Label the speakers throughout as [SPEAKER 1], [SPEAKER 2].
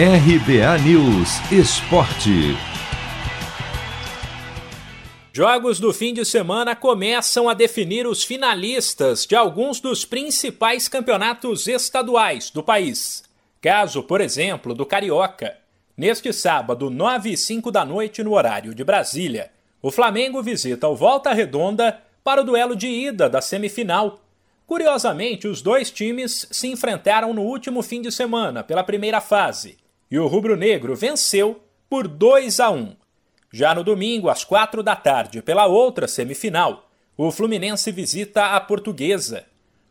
[SPEAKER 1] RBA News Esporte.
[SPEAKER 2] Jogos do fim de semana começam a definir os finalistas de alguns dos principais campeonatos estaduais do país. Caso, por exemplo, do Carioca. Neste sábado, 9 e 5 da noite, no horário de Brasília, o Flamengo visita o Volta Redonda para o duelo de ida da semifinal. Curiosamente, os dois times se enfrentaram no último fim de semana pela primeira fase e o rubro-negro venceu por 2 a 1. Já no domingo, às quatro da tarde, pela outra semifinal, o Fluminense visita a Portuguesa.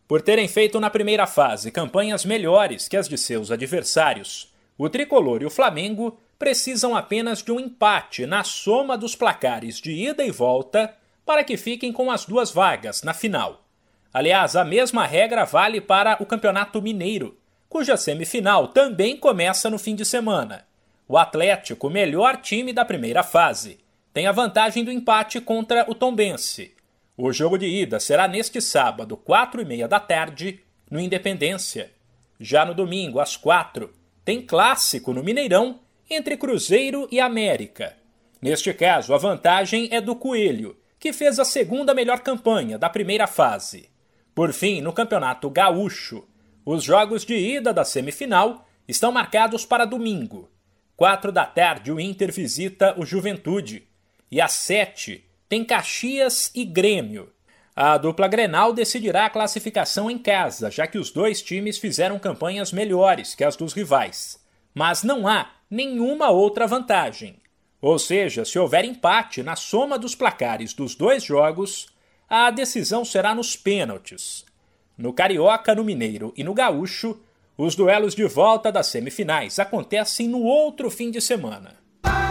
[SPEAKER 2] Por terem feito na primeira fase campanhas melhores que as de seus adversários, o Tricolor e o Flamengo precisam apenas de um empate na soma dos placares de ida e volta para que fiquem com as duas vagas na final. Aliás, a mesma regra vale para o Campeonato Mineiro, cuja semifinal também começa no fim de semana. O Atlético, melhor time da primeira fase, tem a vantagem do empate contra o Tombense. O jogo de ida será neste sábado, quatro e meia da tarde, no Independência. Já no domingo, às quatro, tem clássico no Mineirão entre Cruzeiro e América. Neste caso, a vantagem é do Coelho, que fez a segunda melhor campanha da primeira fase. Por fim, no Campeonato Gaúcho, os jogos de ida da semifinal estão marcados para domingo. Quatro da tarde, o Inter visita o Juventude. E às sete, tem Caxias e Grêmio. A dupla Grenal decidirá a classificação em casa, já que os dois times fizeram campanhas melhores que as dos rivais. Mas não há nenhuma outra vantagem. Ou seja, se houver empate na soma dos placares dos dois jogos, a decisão será nos pênaltis. No Carioca, no Mineiro e no Gaúcho, os duelos de volta das semifinais acontecem no outro fim de semana.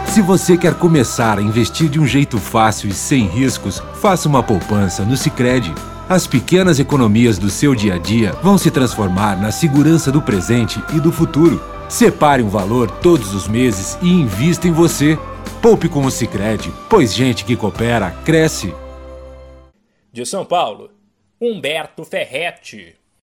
[SPEAKER 1] Se você quer começar a investir de um jeito fácil e sem riscos, faça uma poupança no Sicredi. As pequenas economias do seu dia a dia vão se transformar na segurança do presente e do futuro. Separe um valor todos os meses e invista em você. Poupe com o Sicredi, pois gente que coopera cresce.
[SPEAKER 2] De São Paulo, Humberto Ferretti.